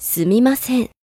すみません。